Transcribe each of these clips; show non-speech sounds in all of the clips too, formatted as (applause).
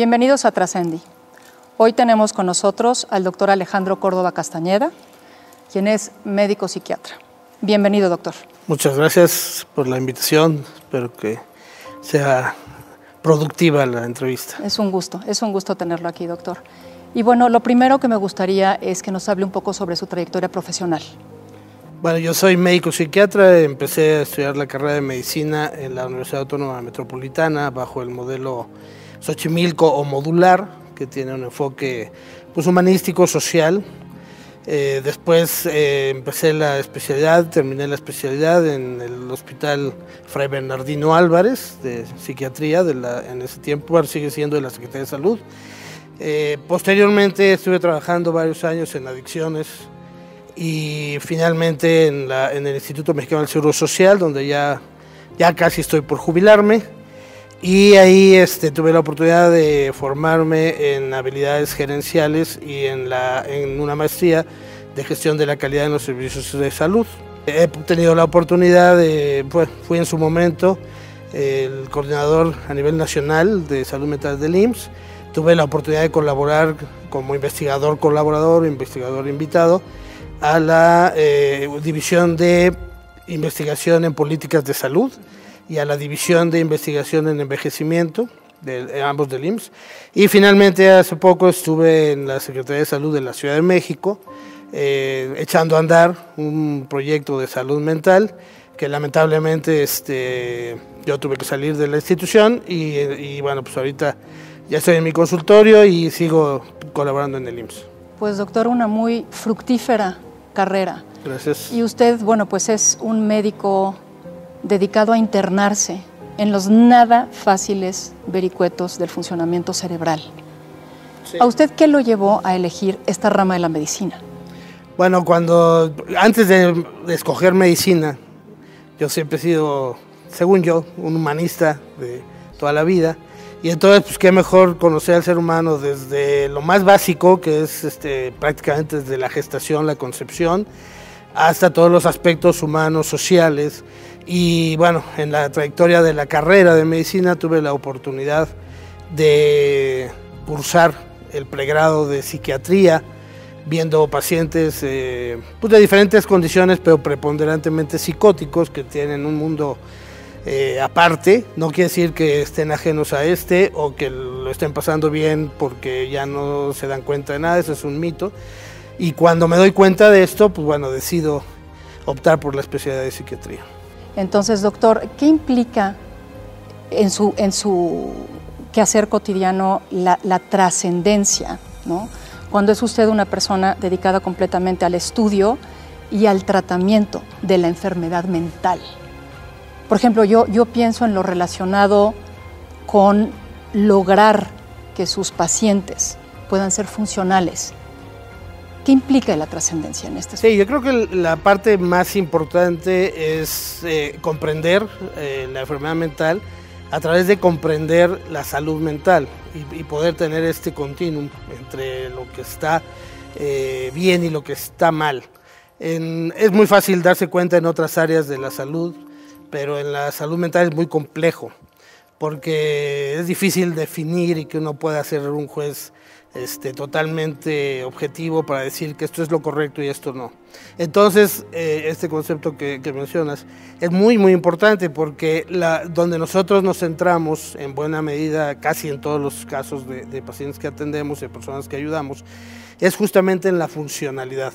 Bienvenidos a Trascendi. Hoy tenemos con nosotros al doctor Alejandro Córdoba Castañeda, quien es médico psiquiatra. Bienvenido, doctor. Muchas gracias por la invitación. Espero que sea productiva la entrevista. Es un gusto, es un gusto tenerlo aquí, doctor. Y bueno, lo primero que me gustaría es que nos hable un poco sobre su trayectoria profesional. Bueno, yo soy médico psiquiatra, empecé a estudiar la carrera de medicina en la Universidad Autónoma Metropolitana bajo el modelo Xochimilco o modular, que tiene un enfoque pues, humanístico, social. Eh, después eh, empecé la especialidad, terminé la especialidad en el Hospital Fray Bernardino Álvarez de psiquiatría, de la, en ese tiempo sigue siendo de la Secretaría de Salud. Eh, posteriormente estuve trabajando varios años en adicciones, y finalmente en, el Instituto Mexicano del Seguro Social, donde ya, ya casi estoy por jubilarme. Y ahí este, tuve la oportunidad de formarme en habilidades gerenciales y en, la, en una maestría de gestión de la calidad en los servicios de salud. He tenido la oportunidad de, pues, fui en su momento el coordinador a nivel nacional de salud mental del IMSS. Tuve la oportunidad de colaborar como investigador colaborador, investigador invitado a la eh, División de Investigación en Políticas de Salud y a la División de Investigación en Envejecimiento, de, ambos del IMSS. Y finalmente hace poco estuve en la Secretaría de Salud de la Ciudad de México, eh, echando a andar un proyecto de salud mental que lamentablemente este, yo tuve que salir de la institución y, y bueno, pues ahorita ya estoy en mi consultorio y sigo colaborando en el IMSS. Pues doctor, una muy fructífera carrera. Gracias. Y usted, bueno, pues es un médico dedicado a internarse en los nada fáciles vericuetos del funcionamiento cerebral. ¿A usted qué lo llevó a elegir esta rama de la medicina? Bueno, cuando antes de, escoger medicina, yo siempre he sido, según yo, un humanista de toda la vida. Y entonces, pues qué mejor conocer al ser humano desde lo más básico, que es este, prácticamente desde la gestación, la concepción, hasta todos los aspectos humanos, sociales. Y bueno, en la trayectoria de la carrera de medicina tuve la oportunidad de cursar el pregrado de psiquiatría, viendo pacientes eh, pues de diferentes condiciones, pero preponderantemente psicóticos, que tienen un mundo eh, aparte, no quiere decir que estén ajenos a este o que lo estén pasando bien porque ya no se dan cuenta de nada, eso es un mito. Y cuando me doy cuenta de esto, pues bueno, decido optar por la especialidad de psiquiatría. Entonces, doctor, ¿qué implica en su, en su quehacer cotidiano la, la trascendencia? ¿no? Cuando es usted una persona dedicada completamente al estudio y al tratamiento de la enfermedad mental. Por ejemplo, yo, yo pienso en lo relacionado con lograr que sus pacientes puedan ser funcionales. ¿Qué implica la trascendencia en este Sí, yo creo que la parte más importante es eh, comprender eh, la enfermedad mental a través de comprender la salud mental y, poder tener este continuum entre lo que está eh, bien y lo que está mal. es muy fácil darse cuenta en otras áreas de la salud, pero en la salud mental es muy complejo, porque es difícil definir y que uno pueda ser un juez este, totalmente objetivo para decir que esto es lo correcto y esto no. Entonces, eh, este concepto que, mencionas es muy, muy importante porque donde nosotros nos centramos en buena medida, casi en todos los casos de, de pacientes que atendemos, de personas que ayudamos, es justamente en la funcionalidad.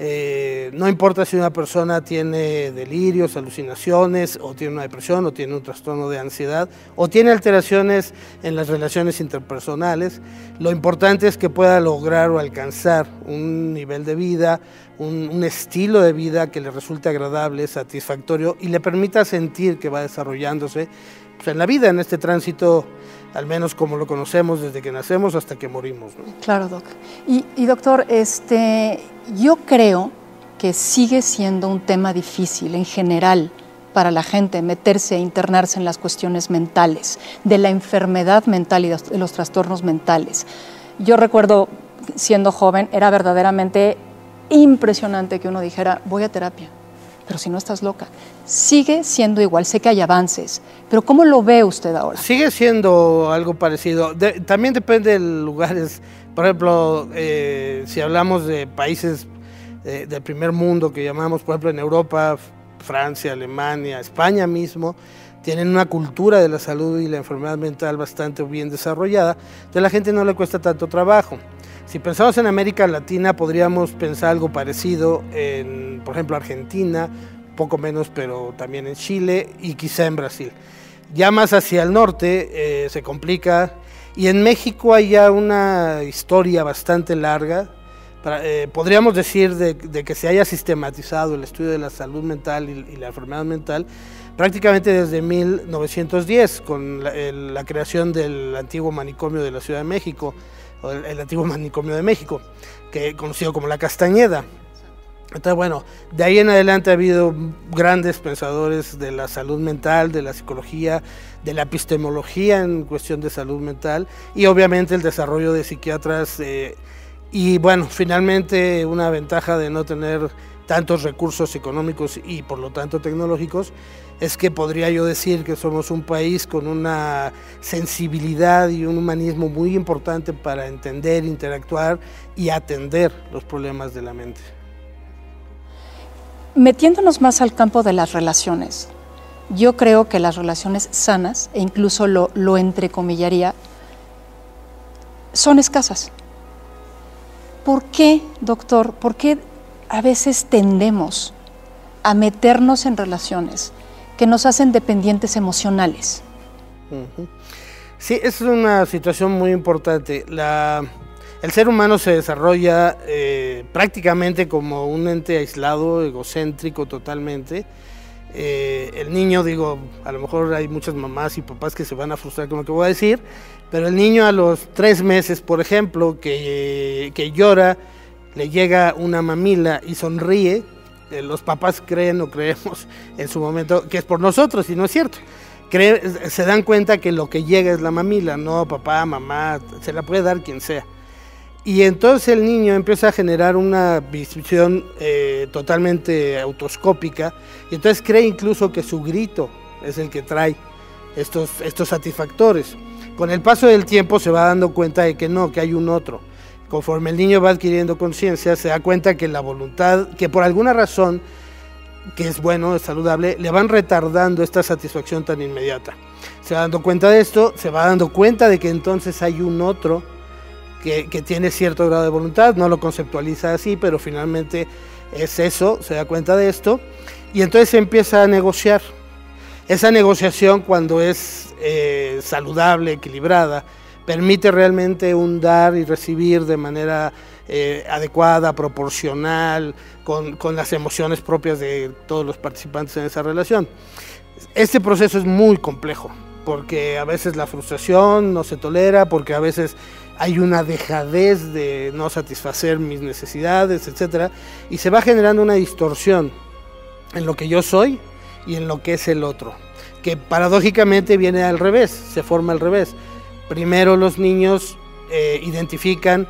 Eh, no importa si una persona tiene delirios, alucinaciones, o tiene una depresión, o tiene un trastorno de ansiedad, o tiene alteraciones en las relaciones interpersonales, lo importante es que pueda lograr o alcanzar un nivel de vida, un, estilo de vida que le resulte agradable, satisfactorio y le permita sentir que va desarrollándose pues, en la vida, en este tránsito al menos como lo conocemos desde que nacemos hasta que morimos. Claro, doc. Y, y, doctor, este, yo creo que sigue siendo un tema difícil en general para la gente meterse e internarse en las cuestiones mentales, de la enfermedad mental y de los trastornos mentales. Yo recuerdo, siendo joven, era verdaderamente impresionante que uno dijera, voy a terapia. Pero si no estás loca. Sigue siendo igual, sé que hay avances, pero ¿cómo lo ve usted ahora? Sigue siendo algo parecido. también depende de lugares. Por ejemplo, eh, si hablamos de países eh, del primer mundo que llamamos, por ejemplo, en Europa, Francia, Alemania, España mismo, tienen una cultura de la salud y la enfermedad mental bastante bien desarrollada, entonces a la gente no le cuesta tanto trabajo. Si pensamos en América Latina, podríamos pensar algo parecido en, por ejemplo, Argentina, poco menos, pero también en Chile y quizá en Brasil. Ya más hacia el norte eh, se complica y en México hay ya una historia bastante larga. Eh, podríamos decir de, que se haya sistematizado el estudio de la salud mental y, la enfermedad mental prácticamente desde 1910 con la creación del antiguo manicomio de la Ciudad de México el, antiguo manicomio de México, que conocido como la Castañeda. Entonces, bueno, de ahí en adelante ha habido grandes pensadores de la salud mental, de la psicología, de la epistemología en cuestión de salud mental y obviamente el desarrollo de psiquiatras. Eh, y bueno, finalmente una ventaja de no tener tantos recursos económicos y por lo tanto tecnológicos es que podría yo decir que somos un país con una sensibilidad y un humanismo muy importante para entender, interactuar y atender los problemas de la mente. Metiéndonos más al campo de las relaciones, yo creo que las relaciones sanas, e incluso lo, lo entrecomillaría, son escasas. ¿Por qué, doctor? ¿Por qué a veces tendemos a meternos en relaciones que nos hacen dependientes emocionales. Sí, es una situación muy importante. el ser humano se desarrolla eh, prácticamente como un ente aislado, egocéntrico totalmente. Eh, el niño, digo, a lo mejor hay muchas mamás y papás que se van a frustrar con lo que voy a decir, pero el niño a los tres meses, por ejemplo, que, que llora, le llega una mamila y sonríe, eh, los papás creen o creemos (laughs) en su momento que es por nosotros y no es cierto. se dan cuenta que lo que llega es la mamila, no papá, mamá, se la puede dar quien sea. Y entonces el niño empieza a generar una visión eh, totalmente autoscópica y entonces cree incluso que su grito es el que trae estos, estos satisfactores. Con el paso del tiempo se va dando cuenta de que no, que hay un otro conforme el niño va adquiriendo conciencia, se da cuenta que la voluntad, que por alguna razón, que es bueno, es saludable, le van retardando esta satisfacción tan inmediata. Se va dando cuenta de esto, se va dando cuenta de que entonces hay un otro que, tiene cierto grado de voluntad, no lo conceptualiza así, pero finalmente es eso, se da cuenta de esto, y entonces empieza a negociar. Esa negociación cuando es eh, saludable, equilibrada, permite realmente un dar y recibir de manera eh, adecuada, proporcional, con, las emociones propias de todos los participantes en esa relación. Este proceso es muy complejo, porque a veces la frustración no se tolera, porque a veces hay una dejadez de no satisfacer mis necesidades, etc. Y se va generando una distorsión en lo que yo soy y en lo que es el otro, que paradójicamente viene al revés, se forma al revés primero los niños eh, identifican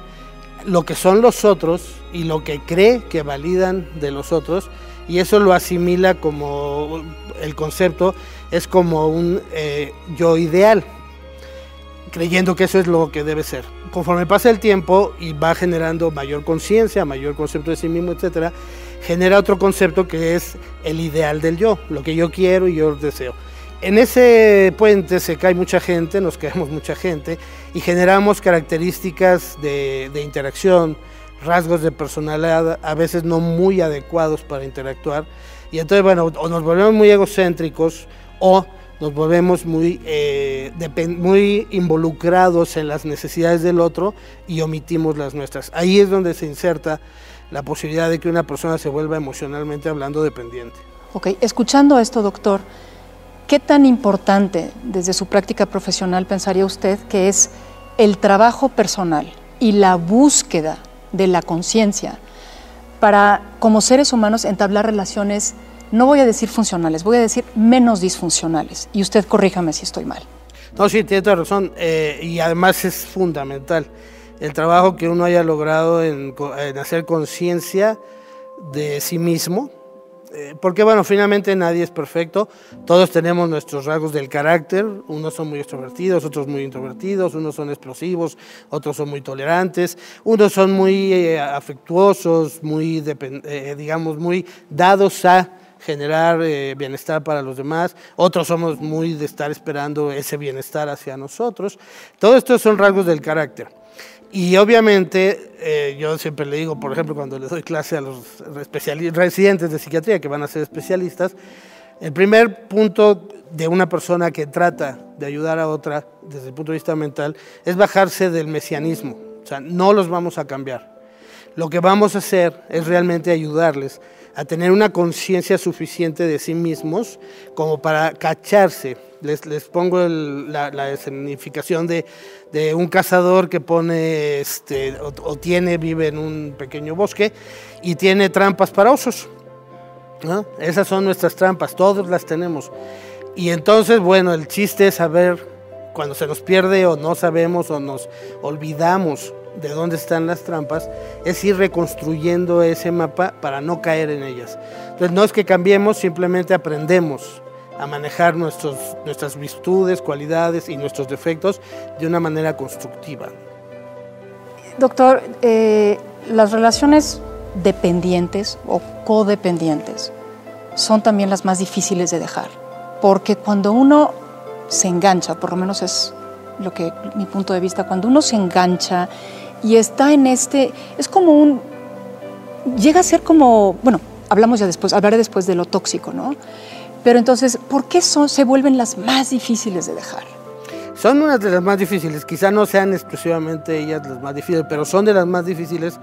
lo que son los otros y lo que cree que validan de los otros y eso lo asimila como el concepto es como un eh, yo ideal creyendo que eso es lo que debe ser. Conforme pasa el tiempo y va generando mayor conciencia mayor concepto de sí mismo etcétera genera otro concepto que es el ideal del yo lo que yo quiero y yo deseo en ese puente se cae mucha gente, nos quedamos mucha gente y generamos características de, interacción, rasgos de personalidad a veces no muy adecuados para interactuar. Y entonces, bueno, o nos volvemos muy egocéntricos o nos volvemos muy, eh, muy involucrados en las necesidades del otro y omitimos las nuestras. Ahí es donde se inserta la posibilidad de que una persona se vuelva emocionalmente hablando dependiente. Ok, escuchando esto, doctor, ¿Qué tan importante desde su práctica profesional pensaría usted que es el trabajo personal y la búsqueda de la conciencia para, como seres humanos, entablar relaciones, no voy a decir funcionales, voy a decir menos disfuncionales? Y usted corríjame si estoy mal. No, sí, tiene toda razón. Eh, y además es fundamental el trabajo que uno haya logrado en hacer conciencia de sí mismo porque bueno, finalmente nadie es perfecto, todos tenemos nuestros rasgos del carácter, unos son muy extrovertidos, otros muy introvertidos, unos son explosivos, otros son muy tolerantes, unos son muy eh, afectuosos, muy, eh, digamos, muy dados a generar bienestar para los demás, otros somos muy de estar esperando ese bienestar hacia nosotros, todos estos son rasgos del carácter. Y obviamente, eh, yo siempre le digo, por ejemplo, cuando le doy clase a los residentes de psiquiatría que van a ser especialistas, el primer punto de una persona que trata de ayudar a otra desde el punto de vista mental es bajarse del mesianismo. O sea, no los vamos a cambiar. Lo que vamos a hacer es realmente ayudarles a tener una conciencia suficiente de sí mismos como para cacharse. Les, les pongo la, la, escenificación de, de, un cazador que pone, este, o, tiene, vive en un pequeño bosque y tiene trampas para osos. Esas son nuestras trampas, todos las tenemos. Y entonces, bueno, el chiste es saber cuando se nos pierde o no sabemos o nos olvidamos de dónde están las trampas, es ir reconstruyendo ese mapa para no caer en ellas. Entonces no es que cambiemos, simplemente aprendemos a manejar nuestros, nuestras virtudes, cualidades y nuestros defectos de una manera constructiva. Doctor, eh, las relaciones dependientes o codependientes son también las más difíciles de dejar, porque cuando uno se engancha, por lo menos es lo que mi punto de vista, cuando uno se engancha y está en este, es como un, llega a ser como, bueno, hablamos ya después, hablaré después de lo tóxico, ¿no? Pero entonces, ¿por qué son, se vuelven las más difíciles de dejar? Son unas de las más difíciles, quizá no sean exclusivamente ellas las más difíciles, pero son de las más difíciles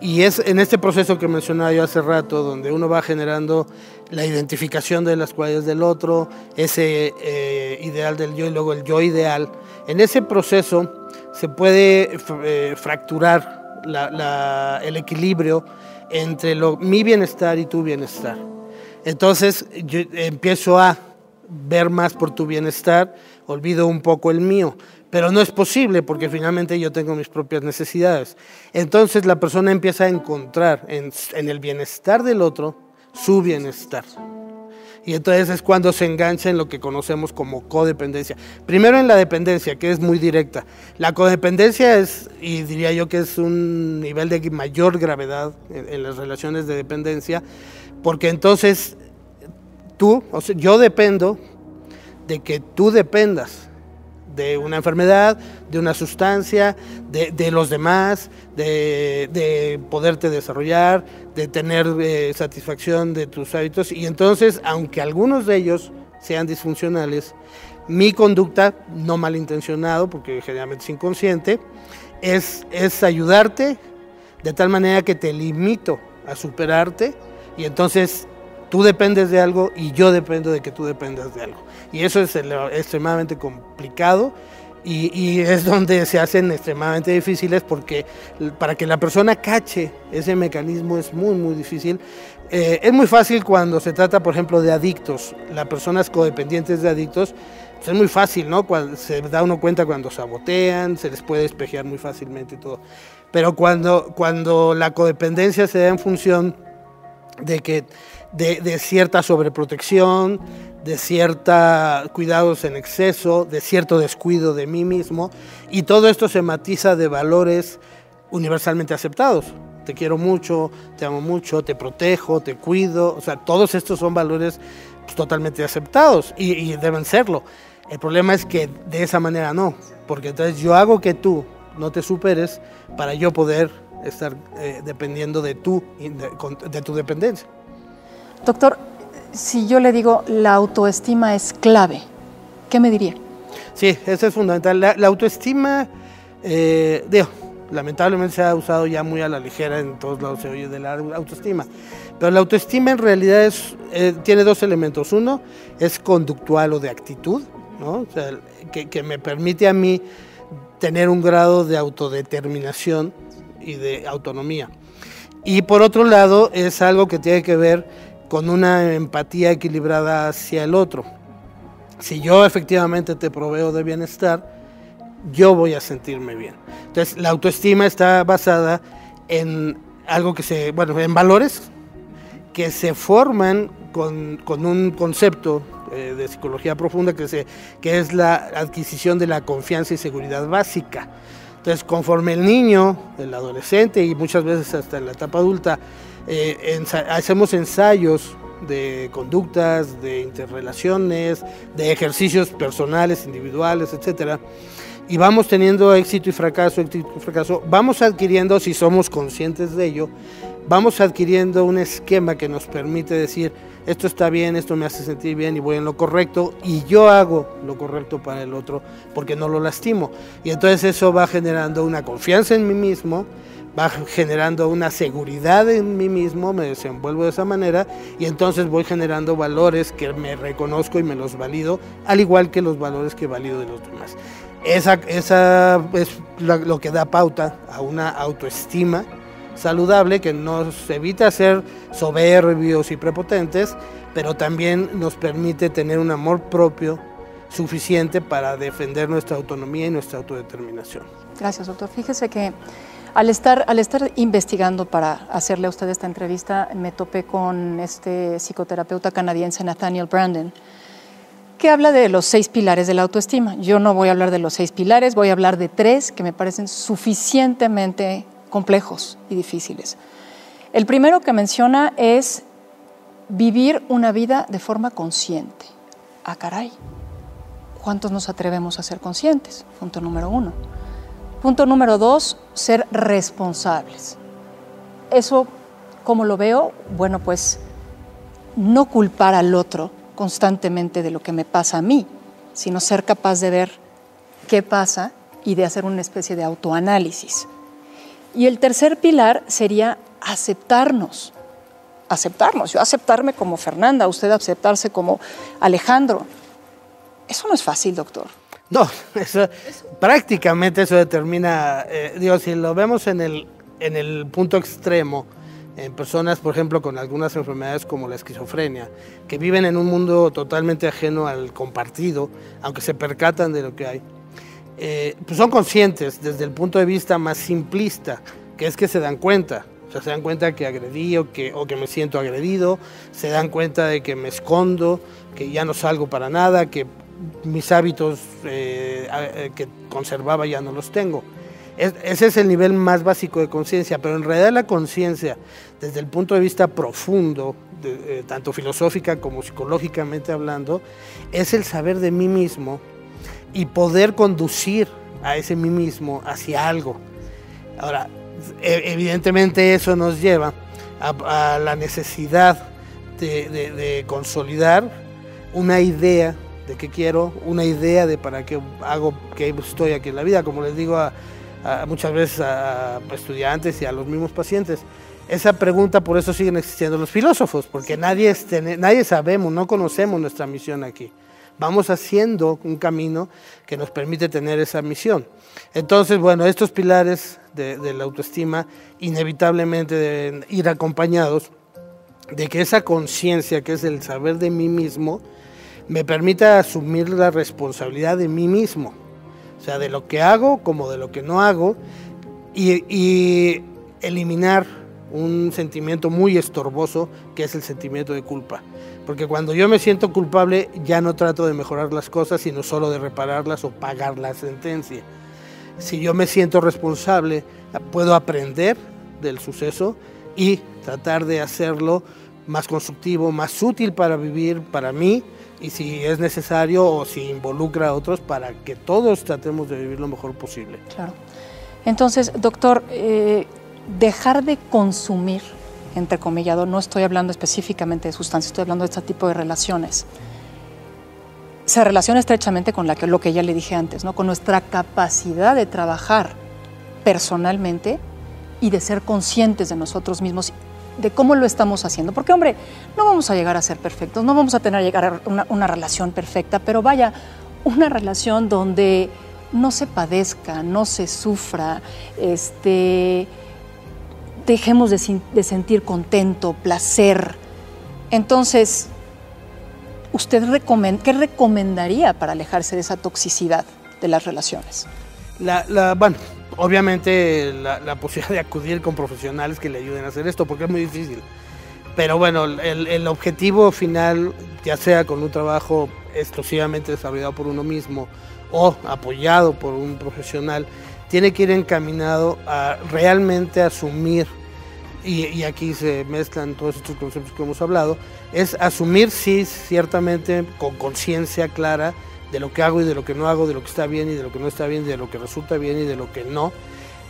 y es en este proceso que mencionaba yo hace rato, donde uno va generando la identificación de las cualidades del otro, ese eh, ideal del yo y luego el yo ideal. En ese proceso se puede eh, fracturar el equilibrio entre mi bienestar y tu bienestar. Entonces yo empiezo a ver más por tu bienestar, olvido un poco el mío, pero no es posible porque finalmente yo tengo mis propias necesidades. Entonces la persona empieza a encontrar en el bienestar del otro su bienestar. Y entonces es cuando se engancha en lo que conocemos como codependencia. Primero en la dependencia, que es muy directa. La codependencia es, y diría yo que es un nivel de mayor gravedad en, las relaciones de dependencia, porque entonces tú, o sea, yo dependo de que tú dependas de una enfermedad, de una sustancia, de, los demás, de, poderte desarrollar, de tener eh, satisfacción de tus hábitos. Y entonces, aunque algunos de ellos sean disfuncionales, mi conducta, no malintencionado, porque generalmente es inconsciente, es, es ayudarte de tal manera que te limito a superarte y entonces tú dependes de algo y yo dependo de que tú dependas de algo. Y eso es extremadamente complicado y, es donde se hacen extremadamente difíciles porque para que la persona cache ese mecanismo es muy, muy difícil. Eh, es muy fácil cuando se trata, por ejemplo, de adictos, las personas codependientes de adictos, pues es muy fácil, ¿no? Cuando se da uno cuenta cuando sabotean, se les puede despejar muy fácilmente y todo. Pero cuando, cuando la codependencia se da en función de que de, cierta sobreprotección, de cierta cuidados en exceso, de cierto descuido de mí mismo, y todo esto se matiza de valores universalmente aceptados. Te quiero mucho, te amo mucho, te protejo, te cuido, o sea, todos estos son valores pues, totalmente aceptados y, deben serlo. El problema es que de esa manera no, porque entonces yo hago que tú no te superes para yo poder estar eh, dependiendo de, tú, de tu dependencia. Doctor, si yo le digo la autoestima es clave, ¿qué me diría? Sí, eso es fundamental. La, autoestima, eh, digo, lamentablemente se ha usado ya muy a la ligera, en todos lados se oye de la autoestima. Pero la autoestima en realidad es, eh, tiene dos elementos. Uno es conductual o de actitud, ¿no? que, que me permite a mí tener un grado de autodeterminación y de autonomía. Y por otro lado es algo que tiene que ver con una empatía equilibrada hacia el otro. Si yo efectivamente te proveo de bienestar, yo voy a sentirme bien. Entonces, la autoestima está basada en algo que se, bueno, en valores que se forman con, un concepto eh, de psicología profunda que, se, que es la adquisición de la confianza y seguridad básica. Entonces, conforme el niño, el adolescente y muchas veces hasta en la etapa adulta, eh, hacemos ensayos de conductas, de interrelaciones, de ejercicios personales, individuales, etcétera, y vamos teniendo éxito y fracaso, éxito y fracaso, vamos adquiriendo, si somos conscientes de ello, vamos adquiriendo un esquema que nos permite decir, esto está bien, esto me hace sentir bien y voy en lo correcto y yo hago lo correcto para el otro porque no lo lastimo. Y entonces eso va generando una confianza en mí mismo, va generando una seguridad en mí mismo, me desenvuelvo de esa manera y entonces voy generando valores que me reconozco y me los valido, al igual que los valores que valido de los demás. Esa, esa es lo que da pauta a una autoestima saludable que nos evita ser soberbios y prepotentes, pero también nos permite tener un amor propio suficiente para defender nuestra autonomía y nuestra autodeterminación. Gracias, doctor. Fíjese que al estar, al estar investigando para hacerle a usted esta entrevista, me topé con este psicoterapeuta canadiense Nathaniel Brandon, que habla de los seis pilares de la autoestima. Yo no voy a hablar de los seis pilares, voy a hablar de tres que me parecen suficientemente complejos y difíciles. El primero que menciona es vivir una vida de forma consciente. Ah, caray. ¿Cuántos nos atrevemos a ser conscientes? Punto número uno. Punto número dos, ser responsables. Eso, ¿cómo lo veo? Bueno, pues no culpar al otro constantemente de lo que me pasa a mí, sino ser capaz de ver qué pasa y de hacer una especie de autoanálisis. Y el tercer pilar sería aceptarnos, aceptarnos, yo aceptarme como Fernanda, usted aceptarse como Alejandro. Eso no es fácil, doctor. No, (laughs) eso, prácticamente eso determina, eh, digo, si lo vemos en el, en el punto extremo, en personas, por ejemplo, con algunas enfermedades como la esquizofrenia, que viven en un mundo totalmente ajeno al compartido, aunque se percatan de lo que hay eh, pues son conscientes desde el punto de vista más simplista, que es que se dan cuenta. O sea, se dan cuenta que agredí o que, o que me siento agredido, se dan cuenta de que me escondo, que ya no salgo para nada, que mis hábitos eh, eh, que conservaba ya no los tengo. ese es el nivel más básico de conciencia, pero en realidad la conciencia, desde el punto de vista profundo, tanto filosófica como psicológicamente hablando, es el saber de mí mismo y poder conducir a ese mí mismo hacia algo. Ahora, e, evidentemente eso nos lleva a, la necesidad de, consolidar una idea de qué quiero, una idea de para qué hago, que estoy aquí en la vida, como les digo a, muchas veces a, estudiantes y a los mismos pacientes. Esa pregunta por eso siguen existiendo los filósofos, porque nadie, nadie sabemos, no conocemos nuestra misión aquí vamos haciendo un camino que nos permite tener esa misión. Entonces, bueno, estos pilares de, la autoestima inevitablemente deben ir acompañados de que esa conciencia, que es el saber de mí mismo, me permita asumir la responsabilidad de mí mismo, o sea, de lo que hago como de lo que no hago, y, y eliminar un sentimiento muy estorboso que es el sentimiento de culpa. Porque cuando yo me siento culpable ya no trato de mejorar las cosas, sino solo de repararlas o pagar la sentencia. Si yo me siento responsable, puedo aprender del suceso y tratar de hacerlo más constructivo, más útil para vivir para mí y si es necesario o si involucra a otros para que todos tratemos de vivir lo mejor posible. Claro. Entonces, doctor, eh, dejar de consumir entrecomillado, no estoy hablando específicamente de sustancias, estoy hablando de este tipo de relaciones. Se relaciona estrechamente con la que, lo que ya le dije antes, ¿no? con nuestra capacidad de trabajar personalmente y de ser conscientes de nosotros mismos, de cómo lo estamos haciendo. Porque, hombre, no vamos a llegar a ser perfectos, no vamos a tener llegar a una, relación perfecta, pero vaya, una relación donde no se padezca, no se sufra, este, dejemos de, sentir contento, placer. Entonces, ¿usted qué recomendaría para alejarse de esa toxicidad de las relaciones? La, bueno, obviamente la, posibilidad de acudir con profesionales que le ayuden a hacer esto, porque es muy difícil. Pero bueno, el, objetivo final, ya sea con un trabajo exclusivamente desarrollado por uno mismo o apoyado por un profesional, tiene que ir encaminado a realmente asumir, y, aquí se mezclan todos estos conceptos que hemos hablado, es asumir, sí, ciertamente con conciencia clara de lo que hago y de lo que no hago, de lo que está bien y de lo que no está bien, de lo que resulta bien y de lo que no,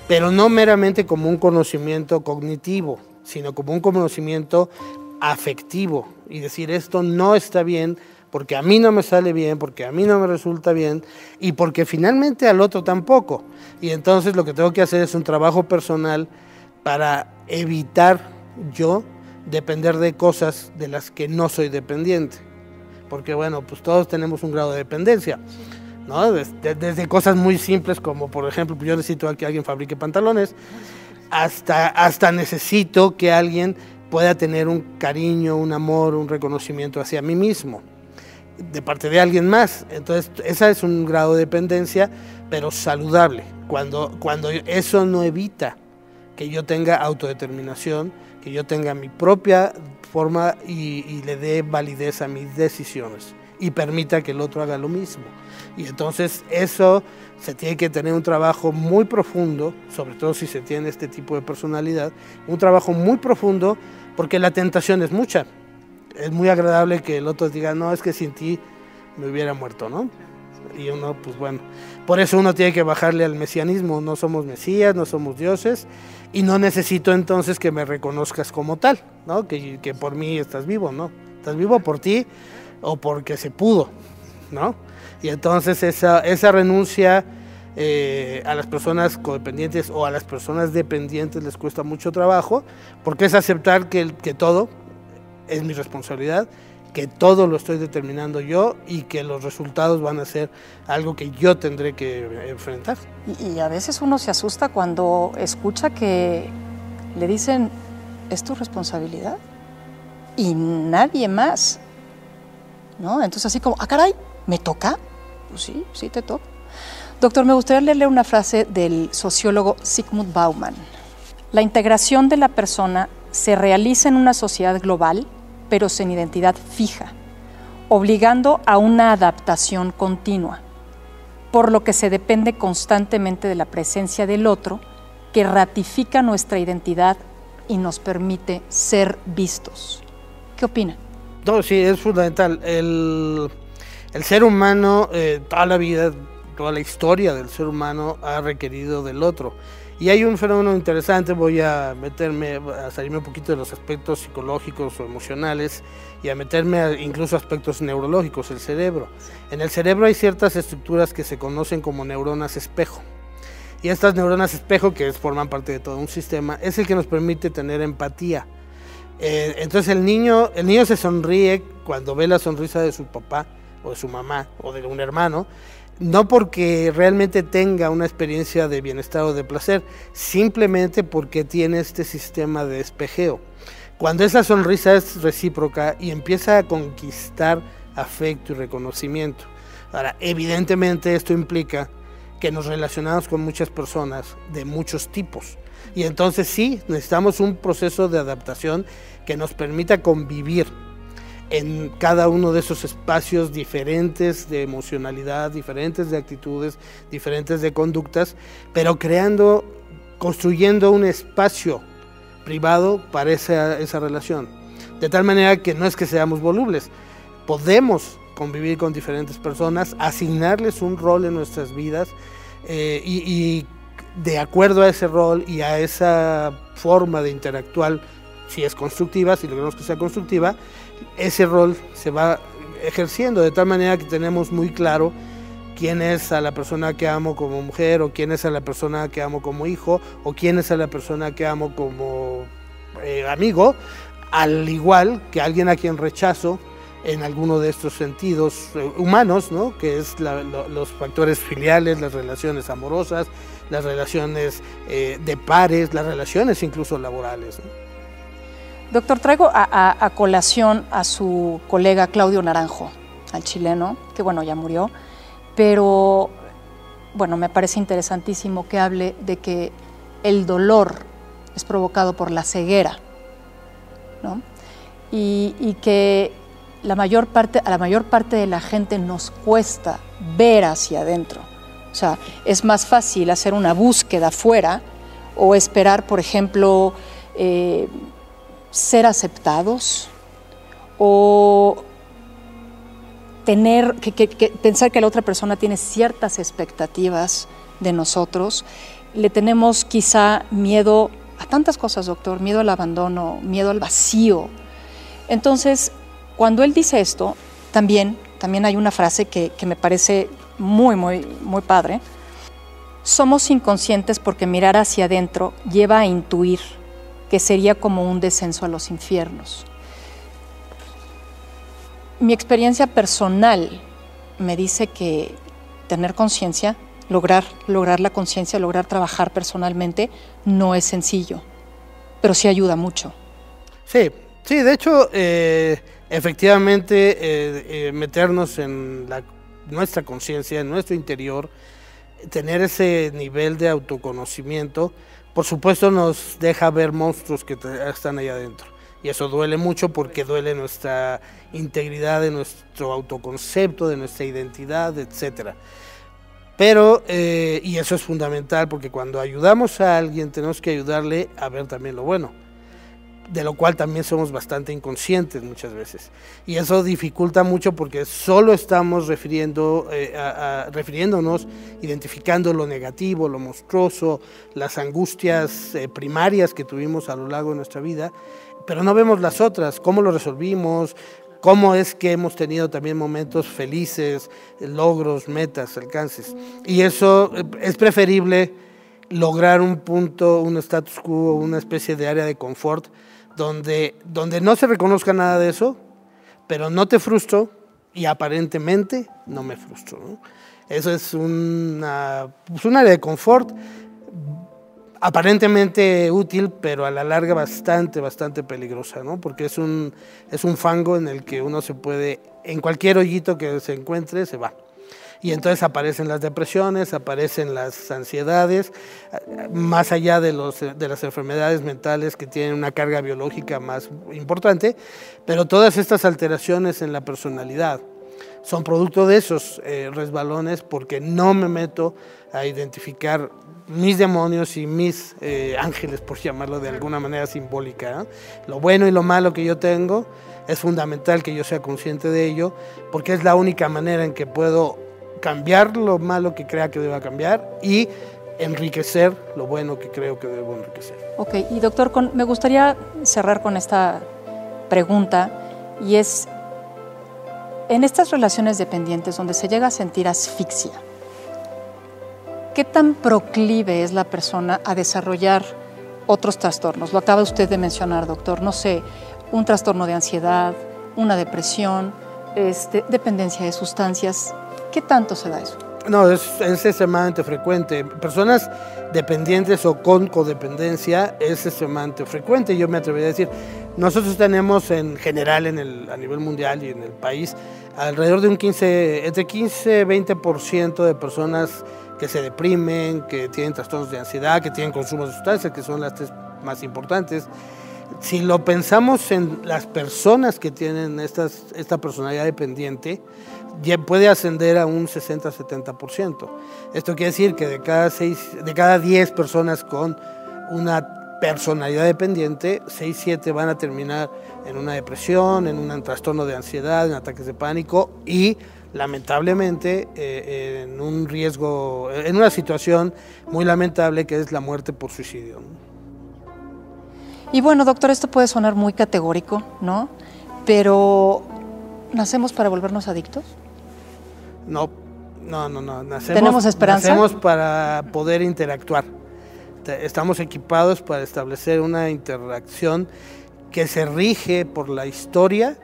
pero no meramente como un conocimiento cognitivo, sino como un conocimiento afectivo y decir esto no está bien porque a mí no me sale bien, porque a mí no me resulta bien y porque finalmente al otro tampoco. Y entonces lo que tengo que hacer es un trabajo personal para evitar yo depender de cosas de las que no soy dependiente. Porque bueno, pues todos tenemos un grado de dependencia. ¿no? Desde, cosas muy simples como por ejemplo, pues yo necesito que alguien fabrique pantalones, hasta, hasta necesito que alguien pueda tener un cariño, un amor, un reconocimiento hacia mí mismo de parte de alguien más. Entonces, esa es un grado de dependencia, pero saludable, cuando, cuando eso no evita que yo tenga autodeterminación, que yo tenga mi propia forma y, y, le dé validez a mis decisiones y permita que el otro haga lo mismo. Y entonces eso se tiene que tener un trabajo muy profundo, sobre todo si se tiene este tipo de personalidad, un trabajo muy profundo porque la tentación es mucha es muy agradable que el otro diga, no, es que sin ti me hubiera muerto, ¿no? Y uno, pues bueno, por eso uno tiene que bajarle al mesianismo, no somos mesías, no somos dioses, y no necesito entonces que me reconozcas como tal, ¿no? Que, que por mí estás vivo, ¿no? Estás vivo por ti o porque se pudo, ¿no? Y entonces esa, esa renuncia eh, a las personas codependientes o a las personas dependientes les cuesta mucho trabajo, porque es aceptar que, que todo, es mi responsabilidad, que todo lo estoy determinando yo y que los resultados van a ser algo que yo tendré que enfrentar. Y, a veces uno se asusta cuando escucha que le dicen, es tu responsabilidad y nadie más. ¿No? Entonces así como, ah, caray, ¿me toca? Pues sí, sí te toca. Doctor, me gustaría leerle una frase del sociólogo Sigmund Bauman. La integración de la persona se realiza en una sociedad global pero sin identidad fija, obligando a una adaptación continua, por lo que se depende constantemente de la presencia del otro que ratifica nuestra identidad y nos permite ser vistos. ¿Qué opina? No, sí, es fundamental. El, ser humano, eh, toda la vida, toda la historia del ser humano ha requerido del otro. Y hay un fenómeno interesante, voy a meterme, a salirme un poquito de los aspectos psicológicos o emocionales y a meterme a incluso aspectos neurológicos, el cerebro. En el cerebro hay ciertas estructuras que se conocen como neuronas espejo. Y estas neuronas espejo, que forman parte de todo un sistema, es el que nos permite tener empatía. Eh, entonces el niño, el niño se sonríe cuando ve la sonrisa de su papá o de su mamá o de un hermano no porque realmente tenga una experiencia de bienestar o de placer, simplemente porque tiene este sistema de espejeo. Cuando esa sonrisa es recíproca y empieza a conquistar afecto y reconocimiento. Ahora, evidentemente esto implica que nos relacionamos con muchas personas de muchos tipos. Y entonces sí, necesitamos un proceso de adaptación que nos permita convivir en cada uno de esos espacios diferentes de emocionalidad, diferentes de actitudes, diferentes de conductas, pero creando, construyendo un espacio privado para esa, esa relación. De tal manera que no es que seamos volubles, podemos convivir con diferentes personas, asignarles un rol en nuestras vidas eh, y, y de acuerdo a ese rol y a esa forma de interactuar, si es constructiva, si logramos que sea constructiva, ese rol se va ejerciendo de tal manera que tenemos muy claro quién es a la persona que amo como mujer o quién es a la persona que amo como hijo o quién es a la persona que amo como eh, amigo, al igual que alguien a quien rechazo en alguno de estos sentidos eh, humanos, ¿no? que es los factores filiales, las relaciones amorosas, las relaciones eh, de pares, las relaciones incluso laborales. Doctor, traigo a, colación a su colega Claudio Naranjo, al chileno, que bueno, ya murió, pero bueno, me parece interesantísimo que hable de que el dolor es provocado por la ceguera, ¿no? y, que la mayor parte, a la mayor parte de la gente nos cuesta ver hacia adentro. O sea, es más fácil hacer una búsqueda afuera o esperar, por ejemplo, eh, ser aceptados o tener que, pensar que la otra persona tiene ciertas expectativas de nosotros. Le tenemos quizá miedo a tantas cosas, doctor, miedo al abandono, miedo al vacío. Entonces, cuando él dice esto, también, también hay una frase que, que me parece muy, muy, muy padre. Somos inconscientes porque mirar hacia adentro lleva a intuir que sería como un descenso a los infiernos. Mi experiencia personal me dice que tener conciencia, lograr, lograr la conciencia, lograr trabajar personalmente, no es sencillo, pero sí ayuda mucho. Sí, sí, de hecho, eh, efectivamente, eh, eh, meternos en nuestra conciencia, en nuestro interior, tener ese nivel de autoconocimiento, por supuesto nos deja ver monstruos que están ahí adentro. Y eso duele mucho porque duele nuestra integridad, de nuestro autoconcepto, de nuestra identidad, etc. Pero, eh, y eso es fundamental porque cuando ayudamos a alguien tenemos que ayudarle a ver también lo bueno de lo cual también somos bastante inconscientes muchas veces. Y eso dificulta mucho porque solo estamos refiriendo, eh, refiriéndonos, identificando lo negativo, lo monstruoso, las angustias eh, primarias que tuvimos a lo largo de nuestra vida, pero no vemos las otras, cómo lo resolvimos, cómo es que hemos tenido también momentos felices, logros, metas, alcances. Y eso eh, es preferible lograr un punto, un status quo, una especie de área de confort, donde, donde no se reconozca nada de eso, pero no te frustro y aparentemente no me frustro. Eso es una, pues un área de confort aparentemente útil, pero a la larga bastante, bastante peligrosa, ¿no? porque es un, es un fango en el que uno se puede, en cualquier hoyito que se encuentre, se va y entonces aparecen las depresiones, aparecen las ansiedades, más allá de, los, de las enfermedades mentales que tienen una carga biológica más importante, pero todas estas alteraciones en la personalidad son producto de esos eh, resbalones porque no me meto a identificar mis demonios y mis eh, ángeles, por llamarlo de alguna manera simbólica. Lo bueno y lo malo que yo tengo, es fundamental que yo sea consciente de ello, porque es la única manera en que puedo cambiar lo malo que crea que deba cambiar y enriquecer lo bueno que creo que debo enriquecer. Ok, y doctor, me gustaría cerrar con esta pregunta y es, en estas relaciones dependientes donde se llega a sentir asfixia, ¿qué tan proclive es la persona a desarrollar otros trastornos? Lo acaba usted de mencionar, doctor, no sé, un trastorno de ansiedad, una depresión, este, dependencia de sustancias. ¿Qué tanto se da eso? No, es, es extremadamente frecuente. Personas dependientes o con codependencia es extremadamente frecuente. Yo me atrevería a decir, nosotros tenemos en general en el, a nivel mundial y en el país alrededor de un 15, entre 15 y 20% de personas que se deprimen, que tienen trastornos de ansiedad, que tienen consumo de sustancias, que son las tres más importantes. Si lo pensamos en las personas que tienen esta personalidad dependiente, puede ascender a un 60-70%. Esto quiere decir que de cada, seis, de cada 10 personas con una personalidad dependiente, 6-7 van a terminar en una depresión, en un trastorno de ansiedad, en ataques de pánico y lamentablemente eh, en un riesgo, en una situación muy lamentable que es la muerte por suicidio. Y bueno, doctor, esto puede sonar muy categórico, ¿no? Pero ¿nacemos para volvernos adictos? No, no, no, no. Nacemos, ¿Tenemos esperanza? Nacemos para poder interactuar. Estamos equipados para establecer una interacción que se rige por la historia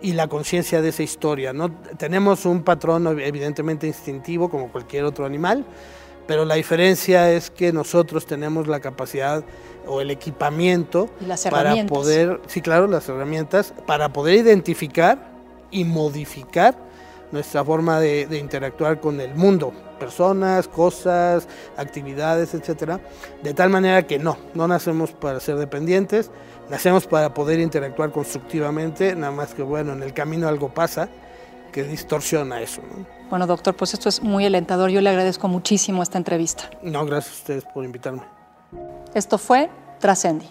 y la conciencia de esa historia. ¿no? Tenemos un patrón evidentemente instintivo como cualquier otro animal, pero la diferencia es que nosotros tenemos la capacidad o el equipamiento para poder, sí claro, las herramientas, para poder identificar y modificar nuestra forma de, de, interactuar con el mundo, personas, cosas, actividades, etcétera, de tal manera que no, no nacemos para ser dependientes, nacemos para poder interactuar constructivamente, nada más que bueno, en el camino algo pasa que distorsiona eso. ¿no? Bueno, doctor, pues esto es muy alentador. Yo le agradezco muchísimo esta entrevista. No, gracias a ustedes por invitarme. Esto fue Trascendi.